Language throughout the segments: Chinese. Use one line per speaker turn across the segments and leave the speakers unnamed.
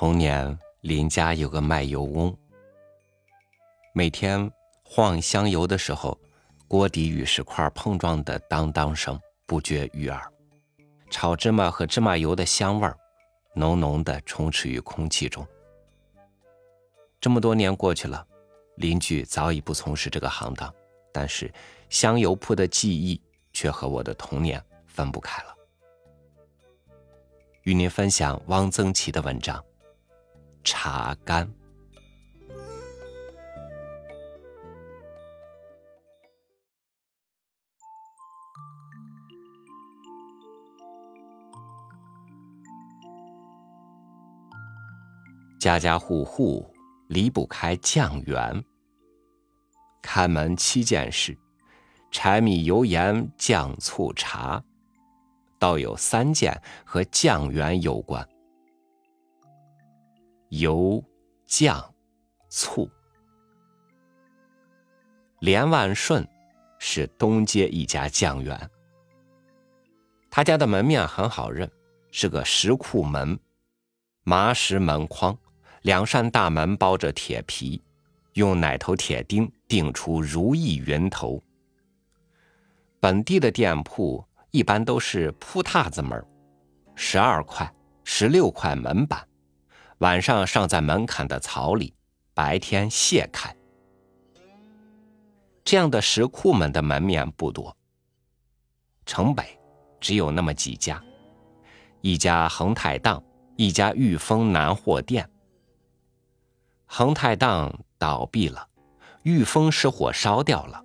童年邻家有个卖油翁，每天晃香油的时候，锅底与石块碰撞的当当声不绝于耳，炒芝麻和芝麻油的香味浓浓的充斥于空气中。这么多年过去了，邻居早已不从事这个行当，但是香油铺的记忆却和我的童年分不开了。与您分享汪曾祺的文章。茶干。家家户户离不开酱园。开门七件事：柴米油盐酱醋茶，倒有三件和酱园有关。油、酱、醋。连万顺是东街一家酱园，他家的门面很好认，是个石库门，麻石门框，两扇大门包着铁皮，用奶头铁钉钉出如意云头。本地的店铺一般都是铺榻子门，十二块、十六块门板。晚上上在门槛的草里，白天卸开。这样的石库门的门面不多。城北只有那么几家，一家恒泰档，一家裕丰南货店。恒泰档倒闭了，裕丰失火烧掉了，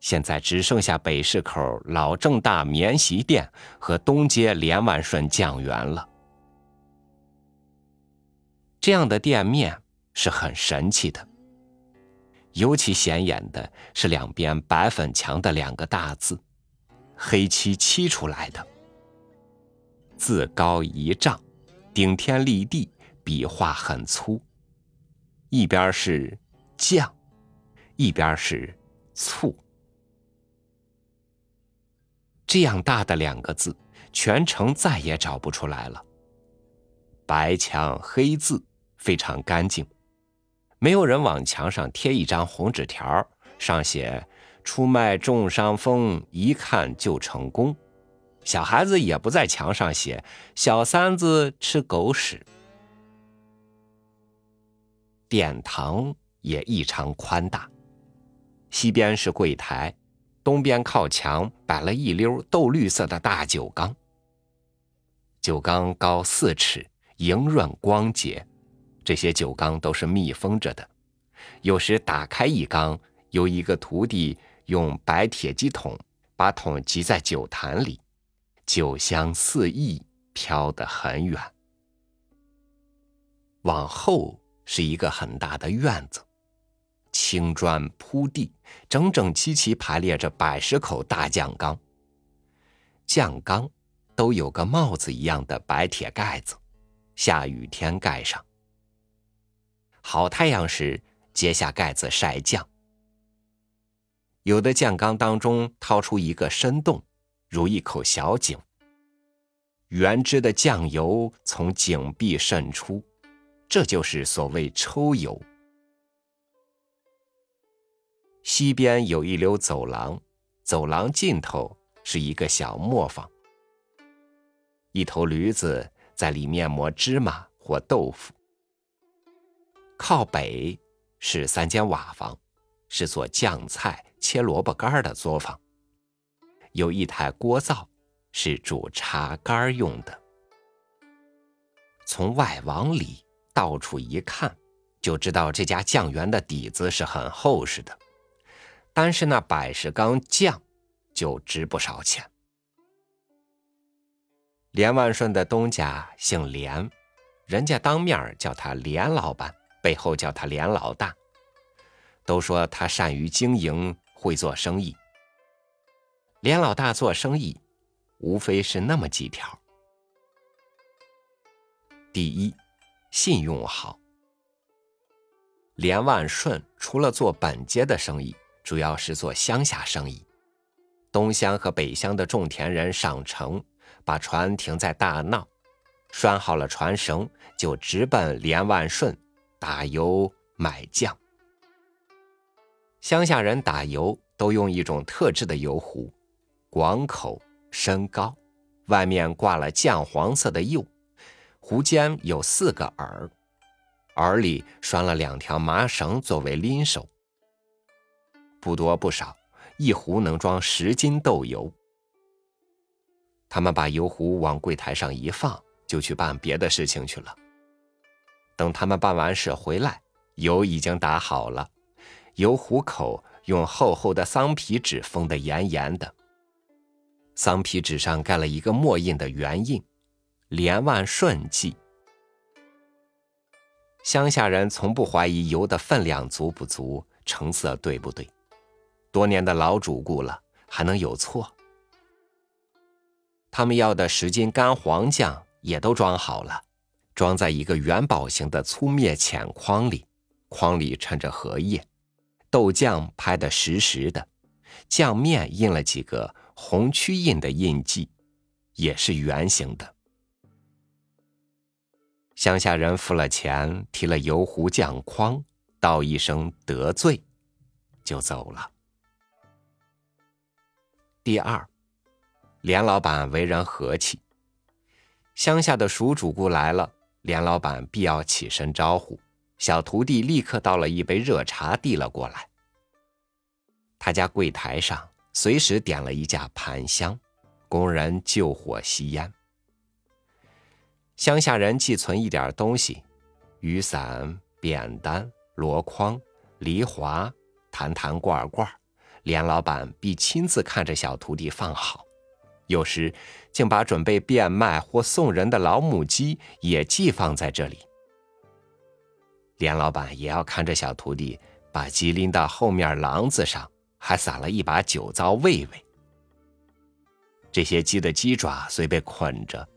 现在只剩下北市口老正大棉席店和东街连万顺酱园了。这样的店面是很神气的，尤其显眼的是两边白粉墙的两个大字，黑漆漆出来的，字高一丈，顶天立地，笔画很粗，一边是酱，一边是醋，这样大的两个字，全城再也找不出来了，白墙黑字。非常干净，没有人往墙上贴一张红纸条，上写“出卖重伤风，一看就成功”。小孩子也不在墙上写“小三子吃狗屎”。殿堂也异常宽大，西边是柜台，东边靠墙摆了一溜豆绿色的大酒缸，酒缸高四尺，莹润光洁。这些酒缸都是密封着的，有时打开一缸，由一个徒弟用白铁机桶把桶挤在酒坛里，酒香四溢，飘得很远。往后是一个很大的院子，青砖铺地，整整齐齐排列着百十口大酱缸，酱缸都有个帽子一样的白铁盖子，下雨天盖上。好太阳时，揭下盖子晒酱。有的酱缸当中掏出一个深洞，如一口小井。原汁的酱油从井壁渗出，这就是所谓抽油。西边有一溜走廊，走廊尽头是一个小磨坊。一头驴子在里面磨芝麻或豆腐。靠北是三间瓦房，是做酱菜、切萝卜干的作坊。有一台锅灶，是煮茶干用的。从外往里到处一看，就知道这家酱园的底子是很厚实的。单是那百十缸酱，就值不少钱。连万顺的东家姓连，人家当面叫他连老板。背后叫他连老大，都说他善于经营，会做生意。连老大做生意，无非是那么几条：第一，信用好。连万顺除了做本街的生意，主要是做乡下生意。东乡和北乡的种田人上城，把船停在大闹，拴好了船绳，就直奔连万顺打油买酱。乡下人打油都用一种特制的油壶，广口深高，外面挂了酱黄色的釉，壶尖有四个耳，耳里拴了两条麻绳作为拎手。不多不少，一壶能装十斤豆油。他们把油壶往柜台上一放，就去办别的事情去了。等他们办完事回来，油已经打好了。油壶口用厚厚的桑皮纸封得严严的，桑皮纸上盖了一个墨印的圆印，“连万顺记”。乡下人从不怀疑油的分量足不足，成色对不对，多年的老主顾了，还能有错？他们要的十斤干黄酱也都装好了，装在一个元宝形的粗篾浅筐里，筐里衬着荷叶。豆酱拍得实实的，酱面印了几个红曲印的印记，也是圆形的。乡下人付了钱，提了油壶酱筐，道一声得罪，就走了。第二，连老板为人和气，乡下的蜀主顾来了，连老板必要起身招呼。小徒弟立刻倒了一杯热茶，递了过来。他家柜台上随时点了一架盘香，工人救火吸烟。乡下人寄存一点东西，雨伞、扁担、箩筐、梨花、坛坛罐罐，连老板必亲自看着小徒弟放好。有时竟把准备变卖或送人的老母鸡也寄放在这里。连老板也要看着小徒弟把鸡拎到后面廊子上，还撒了一把酒糟喂喂。这些鸡的鸡爪虽被捆着，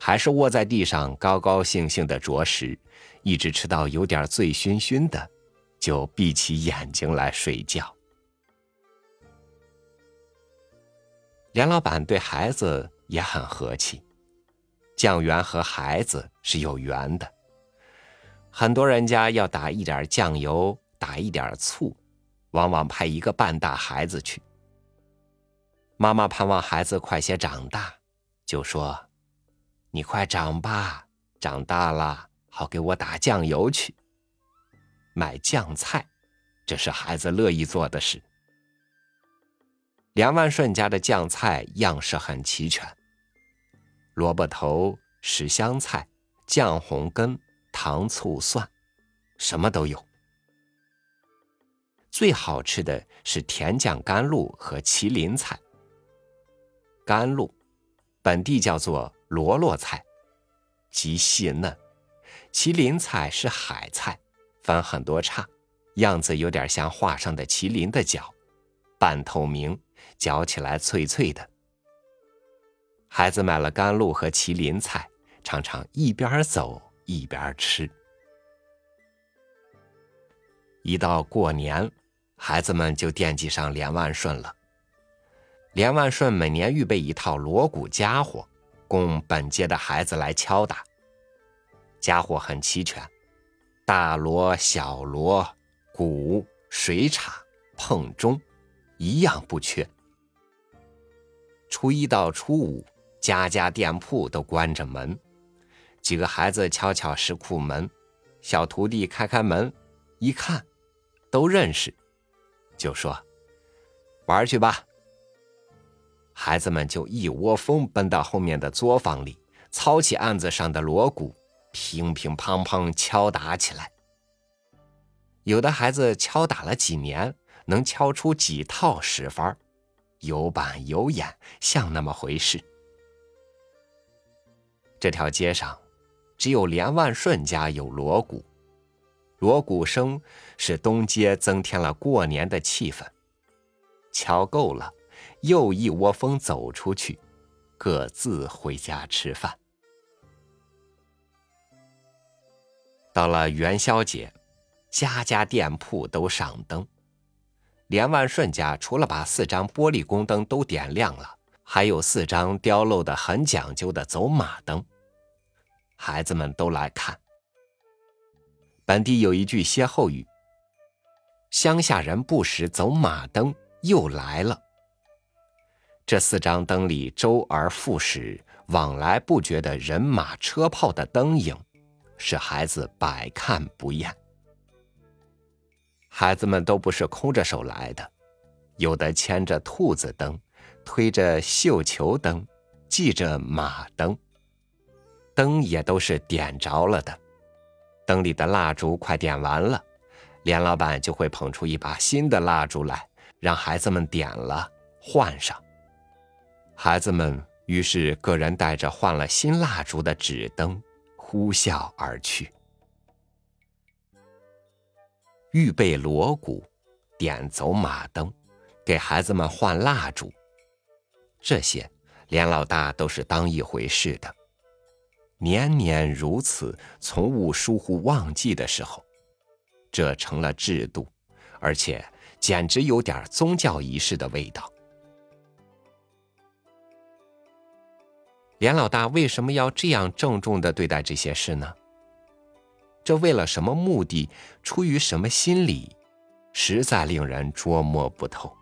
还是卧在地上高高兴兴的啄食，一直吃到有点醉醺醺的，就闭起眼睛来睡觉。梁老板对孩子也很和气，酱园和孩子是有缘的。很多人家要打一点酱油，打一点醋，往往派一个半大孩子去。妈妈盼望孩子快些长大，就说：“你快长吧，长大了好给我打酱油去。”买酱菜，这是孩子乐意做的事。梁万顺家的酱菜样式很齐全：萝卜头、十香菜、酱红根。糖醋蒜，什么都有。最好吃的是甜酱甘露和麒麟菜。甘露，本地叫做罗罗菜，极细嫩；麒麟菜是海菜，分很多叉，样子有点像画上的麒麟的脚，半透明，嚼起来脆脆的。孩子买了甘露和麒麟菜，常常一边走。一边吃，一到过年，孩子们就惦记上连万顺了。连万顺每年预备一套锣鼓家伙，供本街的孩子来敲打。家伙很齐全，大锣、小锣、鼓、水叉、碰钟，一样不缺。初一到初五，家家店铺都关着门。几个孩子敲敲石库门，小徒弟开开门，一看，都认识，就说：“玩去吧。”孩子们就一窝蜂奔到后面的作坊里，操起案子上的锣鼓，乒乒乓乓敲打起来。有的孩子敲打了几年，能敲出几套十番有板有眼，像那么回事。这条街上。只有连万顺家有锣鼓，锣鼓声使东街增添了过年的气氛。敲够了，又一窝蜂走出去，各自回家吃饭。到了元宵节，家家店铺都上灯。连万顺家除了把四张玻璃宫灯都点亮了，还有四张雕镂的很讲究的走马灯。孩子们都来看。本地有一句歇后语：“乡下人不识走马灯，又来了。”这四张灯里周而复始、往来不绝的人马车炮的灯影，使孩子百看不厌。孩子们都不是空着手来的，有的牵着兔子灯，推着绣球灯，系着马灯。灯也都是点着了的，灯里的蜡烛快点完了，连老板就会捧出一把新的蜡烛来，让孩子们点了换上。孩子们于是个人带着换了新蜡烛的纸灯，呼啸而去。预备锣鼓，点走马灯，给孩子们换蜡烛，这些连老大都是当一回事的。年年如此，从无疏忽忘记的时候，这成了制度，而且简直有点宗教仪式的味道。连老大为什么要这样郑重的对待这些事呢？这为了什么目的？出于什么心理？实在令人捉摸不透。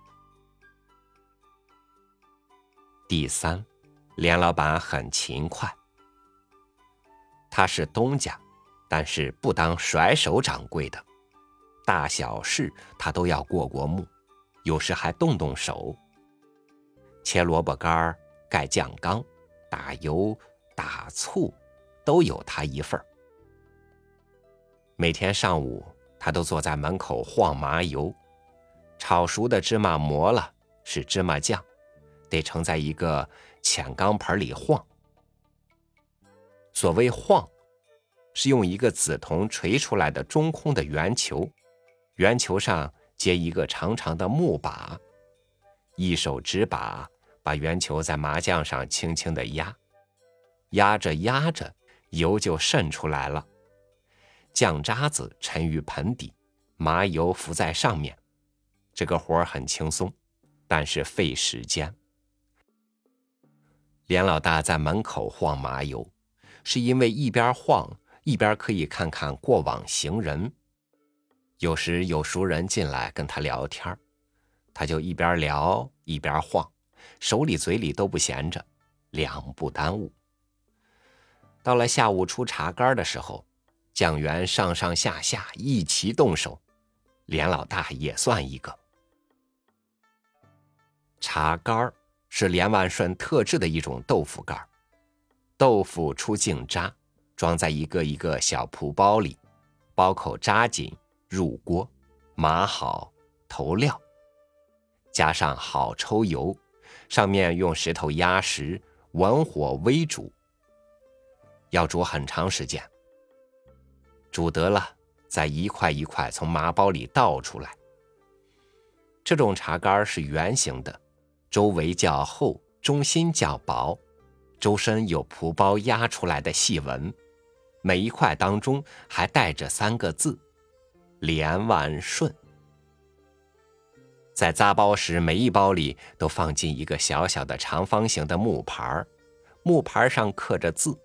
第三，连老板很勤快。他是东家，但是不当甩手掌柜的，大小事他都要过过目，有时还动动手。切萝卜干盖酱缸，打油、打醋，都有他一份儿每天上午，他都坐在门口晃麻油，炒熟的芝麻磨了是芝麻酱，得盛在一个浅钢盆里晃。所谓晃，是用一个紫铜锤出来的中空的圆球，圆球上接一个长长的木把，一手执把，把圆球在麻酱上轻轻的压，压着压着，油就渗出来了，酱渣子沉于盆底，麻油浮在上面。这个活儿很轻松，但是费时间。连老大在门口晃麻油。是因为一边晃一边可以看看过往行人，有时有熟人进来跟他聊天他就一边聊一边晃，手里嘴里都不闲着，两不耽误。到了下午出茶干的时候，酱园上上下下一齐动手，连老大也算一个。茶干是连万顺特制的一种豆腐干豆腐出净渣，装在一个一个小蒲包里，包口扎紧，入锅，码好，投料，加上好抽油，上面用石头压实，文火微煮，要煮很长时间。煮得了，再一块一块从麻包里倒出来。这种茶干是圆形的，周围较厚，中心较薄。周身有蒲包压出来的细纹，每一块当中还带着三个字：“连万顺。”在扎包时，每一包里都放进一个小小的长方形的木盘木盘上刻着字，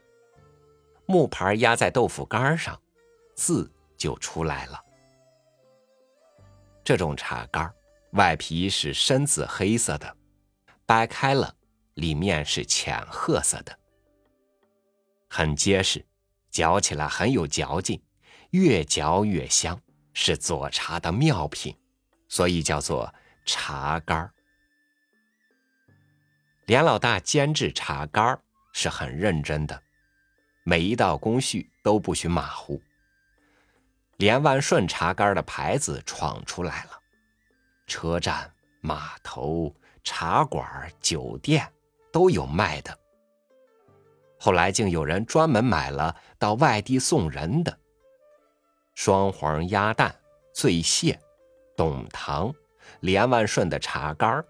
木盘压在豆腐干上，字就出来了。这种茶干外皮是深紫黑色的，掰开了。里面是浅褐色的，很结实，嚼起来很有嚼劲，越嚼越香，是做茶的妙品，所以叫做茶干。连老大煎制茶干是很认真的，每一道工序都不许马虎。连万顺茶干的牌子闯出来了，车站、码头、茶馆、酒店。都有卖的。后来竟有人专门买了到外地送人的双黄鸭蛋、醉蟹、董糖、连万顺的茶干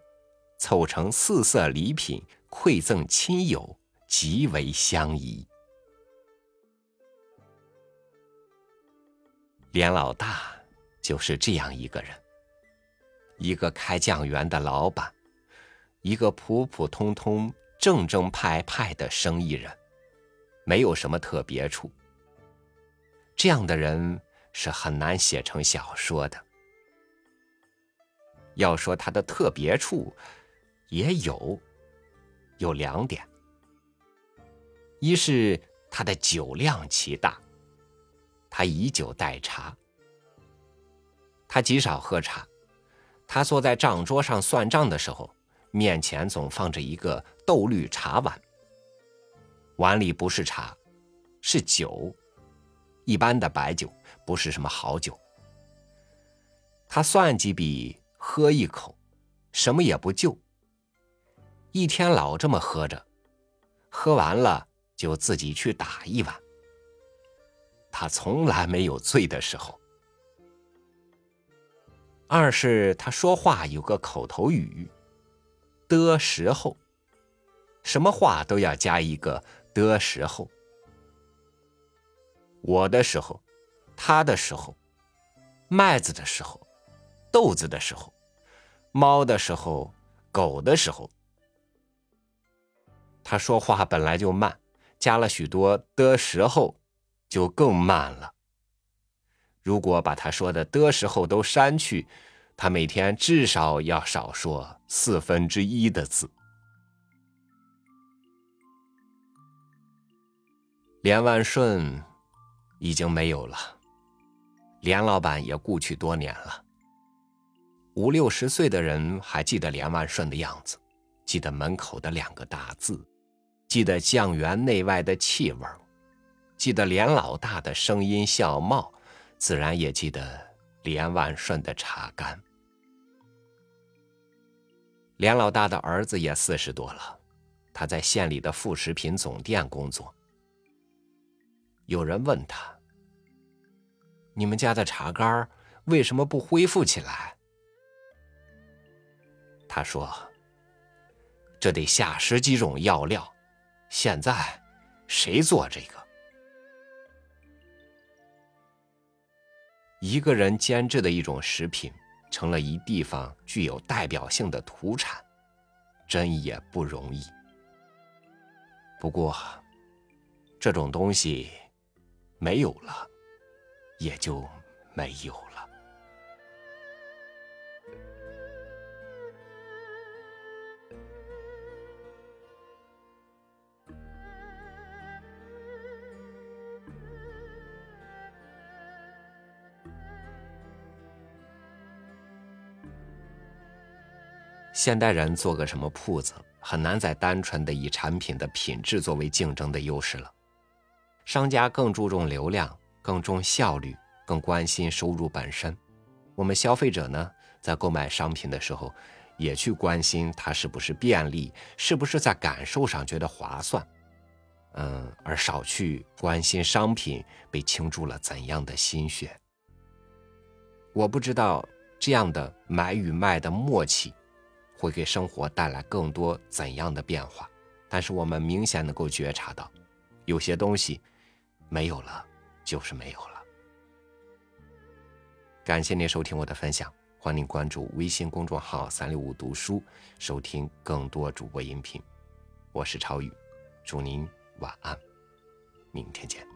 凑成四色礼品馈赠亲友，极为相宜。连老大就是这样一个人，一个开酱园的老板。一个普普通通、正正派派的生意人，没有什么特别处。这样的人是很难写成小说的。要说他的特别处，也有，有两点：一是他的酒量奇大，他以酒代茶，他极少喝茶。他坐在账桌上算账的时候，面前总放着一个豆绿茶碗，碗里不是茶，是酒。一般的白酒不是什么好酒。他算几笔，喝一口，什么也不就。一天老这么喝着，喝完了就自己去打一碗。他从来没有醉的时候。二是他说话有个口头语，的时候，什么话都要加一个的时候。我的时候，他的时候，麦子的时候，豆子的时候，猫的时候，狗的时候。他说话本来就慢，加了许多的时候，就更慢了。如果把他说的的时候都删去，他每天至少要少说四分之一的字。连万顺。已经没有了，连老板也故去多年了。五六十岁的人还记得连万顺的样子，记得门口的两个大字，记得酱园内外的气味记得连老大的声音笑貌，自然也记得连万顺的茶干。连老大的儿子也四十多了，他在县里的副食品总店工作。有人问他：“你们家的茶干为什么不恢复起来？”他说：“这得下十几种药料，现在谁做这个？一个人煎制的一种食品，成了一地方具有代表性的土产，真也不容易。不过，这种东西……”没有了，也就没有了。现代人做个什么铺子，很难再单纯的以产品的品质作为竞争的优势了。商家更注重流量，更重效率，更关心收入本身。我们消费者呢，在购买商品的时候，也去关心它是不是便利，是不是在感受上觉得划算，嗯，而少去关心商品被倾注了怎样的心血。我不知道这样的买与卖的默契，会给生活带来更多怎样的变化，但是我们明显能够觉察到，有些东西。没有了，就是没有了。感谢您收听我的分享，欢迎关注微信公众号“三六五读书”，收听更多主播音频。我是超宇，祝您晚安，明天见。